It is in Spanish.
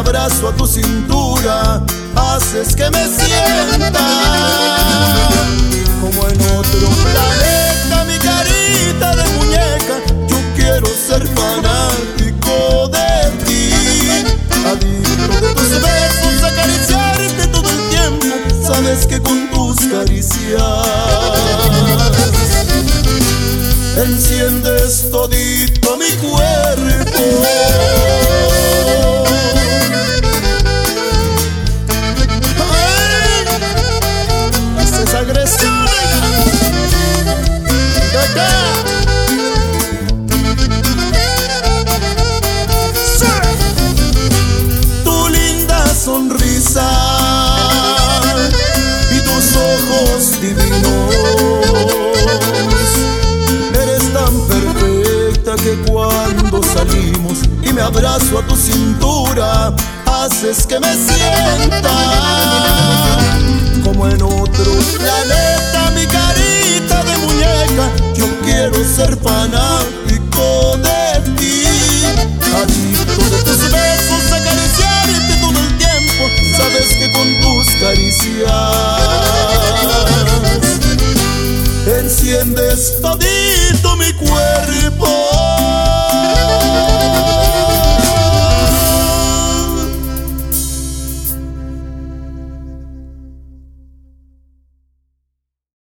abrazo a tu cintura, haces que me sienta como en otro planeta, mi carita de muñeca. Yo quiero ser fanático de ti, adicto de tus besos, acariciarte todo el tiempo. Sabes que con tus caricias enciendes todito mi cuerpo. salimos y me abrazo a tu cintura, haces que me sienta como en otro planeta, mi carita de muñeca. Yo quiero ser fanático de ti, adicto de tus besos, acariciarte todo el tiempo. Sabes que con tus caricias enciendes todo